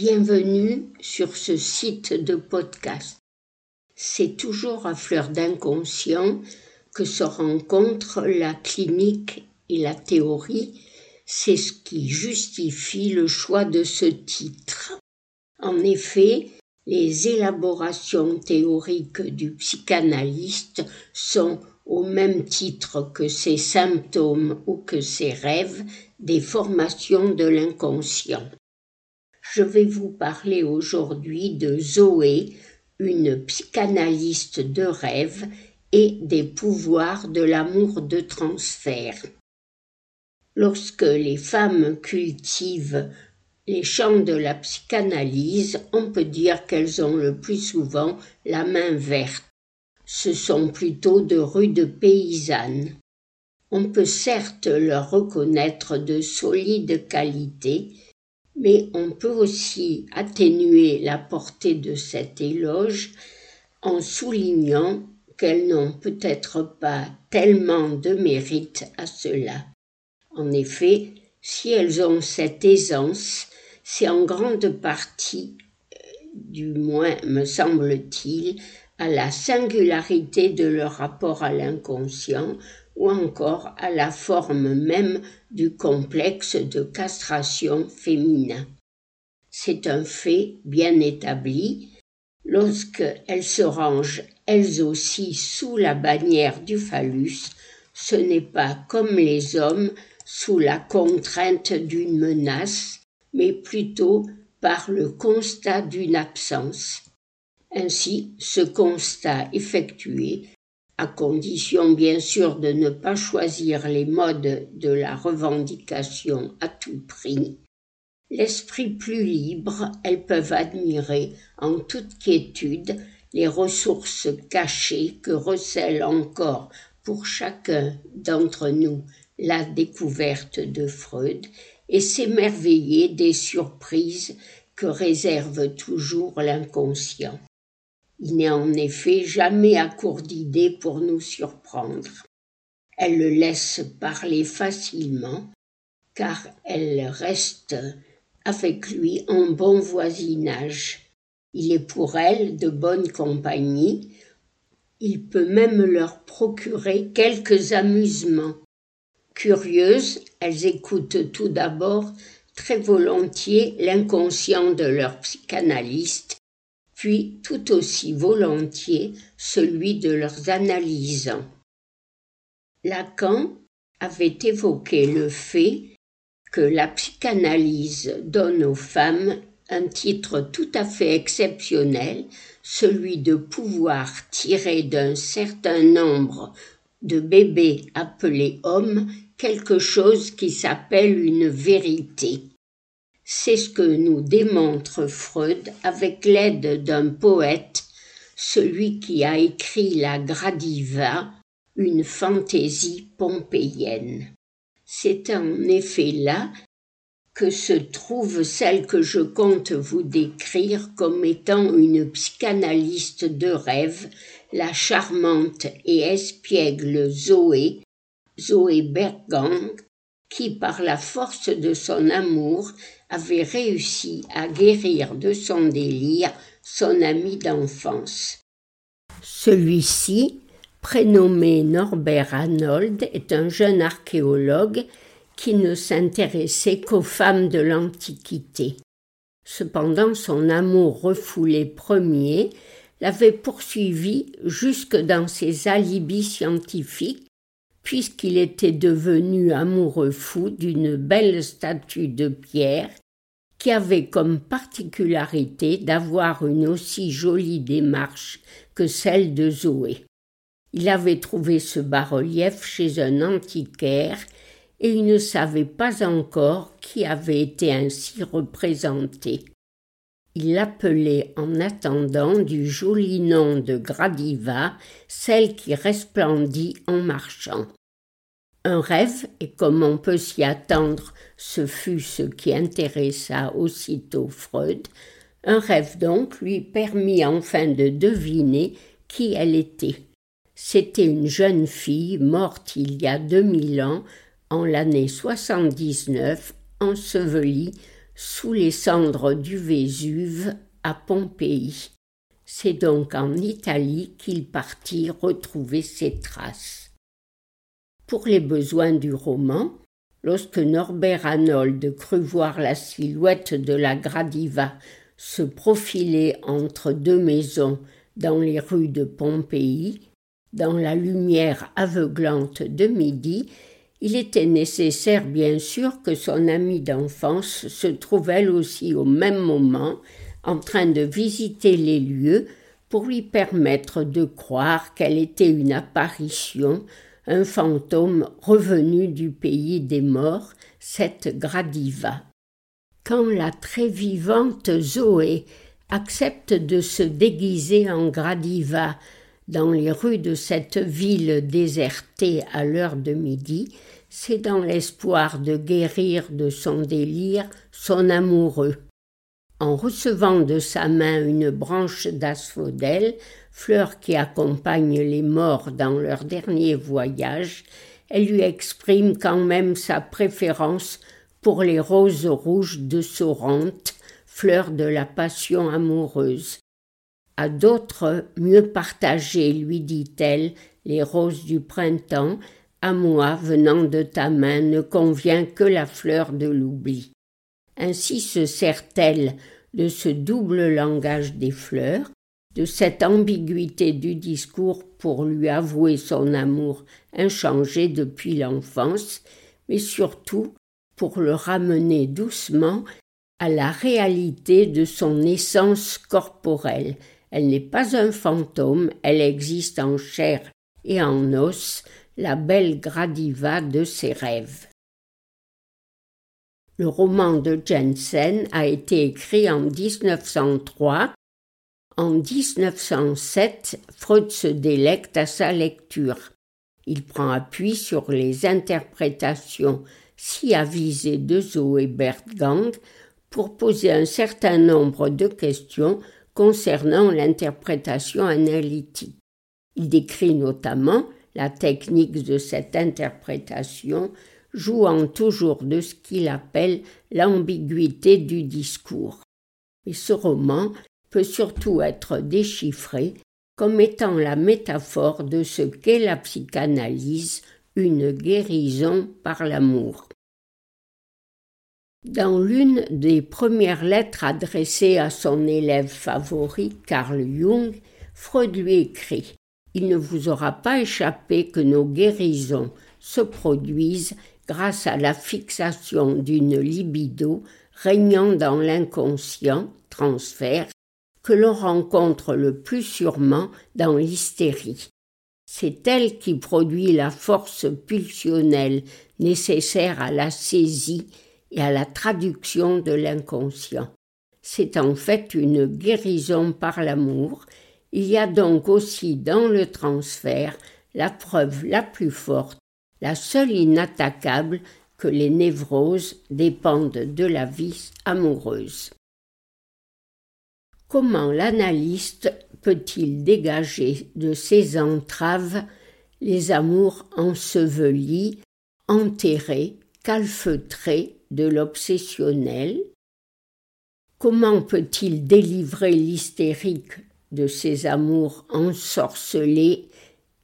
Bienvenue sur ce site de podcast. C'est toujours à fleur d'inconscient que se rencontrent la clinique et la théorie. C'est ce qui justifie le choix de ce titre. En effet, les élaborations théoriques du psychanalyste sont au même titre que ses symptômes ou que ses rêves des formations de l'inconscient. Je vais vous parler aujourd'hui de Zoé, une psychanalyste de rêve et des pouvoirs de l'amour de transfert. Lorsque les femmes cultivent les champs de la psychanalyse, on peut dire qu'elles ont le plus souvent la main verte. Ce sont plutôt de rudes paysannes. On peut certes leur reconnaître de solides qualités, mais on peut aussi atténuer la portée de cet éloge en soulignant qu'elles n'ont peut-être pas tellement de mérite à cela. En effet, si elles ont cette aisance, c'est en grande partie, euh, du moins me semble-t-il, à la singularité de leur rapport à l'inconscient ou encore à la forme même du complexe de castration féminin. C'est un fait bien établi. Lorsqu'elles se rangent elles aussi sous la bannière du phallus, ce n'est pas comme les hommes sous la contrainte d'une menace, mais plutôt par le constat d'une absence. Ainsi, ce constat effectué, à condition bien sûr de ne pas choisir les modes de la revendication à tout prix, l'esprit plus libre, elles peuvent admirer en toute quiétude les ressources cachées que recèle encore pour chacun d'entre nous la découverte de Freud et s'émerveiller des surprises que réserve toujours l'inconscient. Il n'est en effet jamais à court d'idées pour nous surprendre. Elle le laisse parler facilement, car elle reste avec lui en bon voisinage. Il est pour elle de bonne compagnie, il peut même leur procurer quelques amusements. Curieuses, elles écoutent tout d'abord très volontiers l'inconscient de leur psychanalyste puis tout aussi volontiers celui de leurs analysants. Lacan avait évoqué le fait que la psychanalyse donne aux femmes un titre tout à fait exceptionnel, celui de pouvoir tirer d'un certain nombre de bébés appelés hommes quelque chose qui s'appelle une vérité. C'est ce que nous démontre Freud avec l'aide d'un poète, celui qui a écrit la Gradiva, une fantaisie pompéienne. C'est en effet là que se trouve celle que je compte vous décrire comme étant une psychanalyste de rêve, la charmante et espiègle Zoé, Zoé Bergang, qui par la force de son amour avait réussi à guérir de son délire son ami d'enfance. Celui-ci, prénommé Norbert Arnold, est un jeune archéologue qui ne s'intéressait qu'aux femmes de l'Antiquité. Cependant, son amour refoulé premier l'avait poursuivi jusque dans ses alibis scientifiques puisqu'il était devenu amoureux fou d'une belle statue de pierre qui avait comme particularité d'avoir une aussi jolie démarche que celle de Zoé. Il avait trouvé ce bas-relief chez un antiquaire et il ne savait pas encore qui avait été ainsi représenté. Il l'appelait en attendant du joli nom de Gradiva celle qui resplendit en marchant. Un rêve, et comme on peut s'y attendre, ce fut ce qui intéressa aussitôt Freud, un rêve donc lui permit enfin de deviner qui elle était. C'était une jeune fille morte il y a deux mille ans, en l'année soixante-dix-neuf, ensevelie sous les cendres du Vésuve à Pompéi. C'est donc en Italie qu'il partit retrouver ses traces. Pour les besoins du roman, lorsque Norbert Arnold crut voir la silhouette de la Gradiva se profiler entre deux maisons dans les rues de Pompéi, dans la lumière aveuglante de midi, il était nécessaire bien sûr que son amie d'enfance se trouve elle aussi au même moment en train de visiter les lieux pour lui permettre de croire qu'elle était une apparition, un fantôme revenu du pays des morts, cette Gradiva. Quand la très vivante Zoé accepte de se déguiser en Gradiva dans les rues de cette ville désertée à l'heure de midi, c'est dans l'espoir de guérir de son délire son amoureux. En recevant de sa main une branche d'asphodèle, fleur qui accompagne les morts dans leur dernier voyage, elle lui exprime quand même sa préférence pour les roses rouges de Sorrente, fleur de la passion amoureuse. À d'autres mieux partagées, lui dit-elle, les roses du printemps, à moi venant de ta main ne convient que la fleur de l'oubli. Ainsi se sert-elle de ce double langage des fleurs, cette ambiguïté du discours pour lui avouer son amour inchangé depuis l'enfance, mais surtout pour le ramener doucement à la réalité de son essence corporelle, elle n'est pas un fantôme, elle existe en chair et en os, la belle Gradiva de ses rêves. Le roman de Jensen a été écrit en 1903. En 1907, Freud se délecte à sa lecture. Il prend appui sur les interprétations si avisées de Zoé Bertgang pour poser un certain nombre de questions concernant l'interprétation analytique. Il décrit notamment la technique de cette interprétation, jouant toujours de ce qu'il appelle l'ambiguïté du discours. Et ce roman peut surtout être déchiffré comme étant la métaphore de ce qu'est la psychanalyse, une guérison par l'amour. Dans l'une des premières lettres adressées à son élève favori, Carl Jung, Freud lui écrit Il ne vous aura pas échappé que nos guérisons se produisent grâce à la fixation d'une libido régnant dans l'inconscient, transfert, que l'on rencontre le plus sûrement dans l'hystérie. C'est elle qui produit la force pulsionnelle nécessaire à la saisie et à la traduction de l'inconscient. C'est en fait une guérison par l'amour. Il y a donc aussi dans le transfert la preuve la plus forte, la seule inattaquable, que les névroses dépendent de la vie amoureuse. Comment l'analyste peut-il dégager de ses entraves les amours ensevelis, enterrés, calfeutrés de l'obsessionnel? Comment peut-il délivrer l'hystérique de ses amours ensorcelés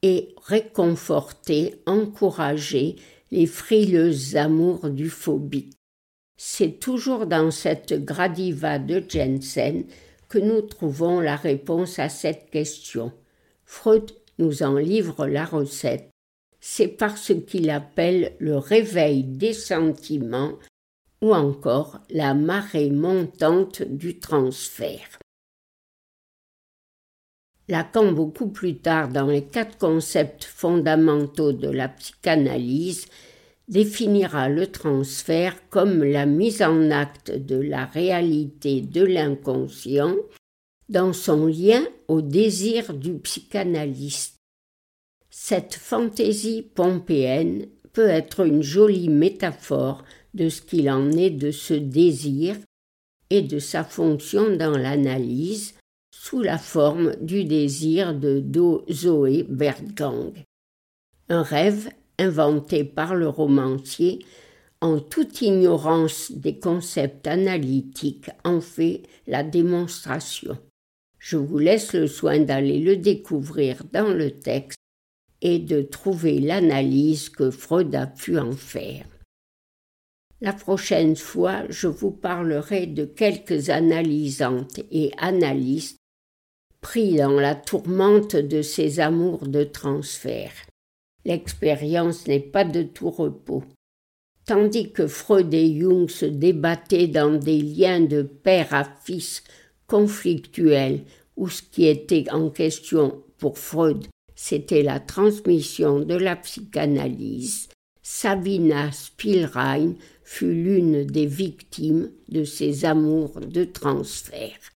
et réconforter, encourager les frileuses amours du phobie C'est toujours dans cette gradiva de Jensen que nous trouvons la réponse à cette question. Freud nous en livre la recette. C'est par ce qu'il appelle le réveil des sentiments ou encore la marée montante du transfert. Lacan, beaucoup plus tard, dans les quatre concepts fondamentaux de la psychanalyse, définira le transfert comme la mise en acte de la réalité de l'inconscient dans son lien au désir du psychanalyste. Cette fantaisie pompéenne peut être une jolie métaphore de ce qu'il en est de ce désir et de sa fonction dans l'analyse sous la forme du désir de Do Zoé Bertgang. Un rêve inventé par le romancier en toute ignorance des concepts analytiques, en fait la démonstration. Je vous laisse le soin d'aller le découvrir dans le texte et de trouver l'analyse que Freud a pu en faire. La prochaine fois, je vous parlerai de quelques analysantes et analystes pris dans la tourmente de ces amours de transfert. L'expérience n'est pas de tout repos. Tandis que Freud et Jung se débattaient dans des liens de père à fils conflictuels, où ce qui était en question pour Freud, c'était la transmission de la psychanalyse, Sabina Spielrein fut l'une des victimes de ces amours de transfert.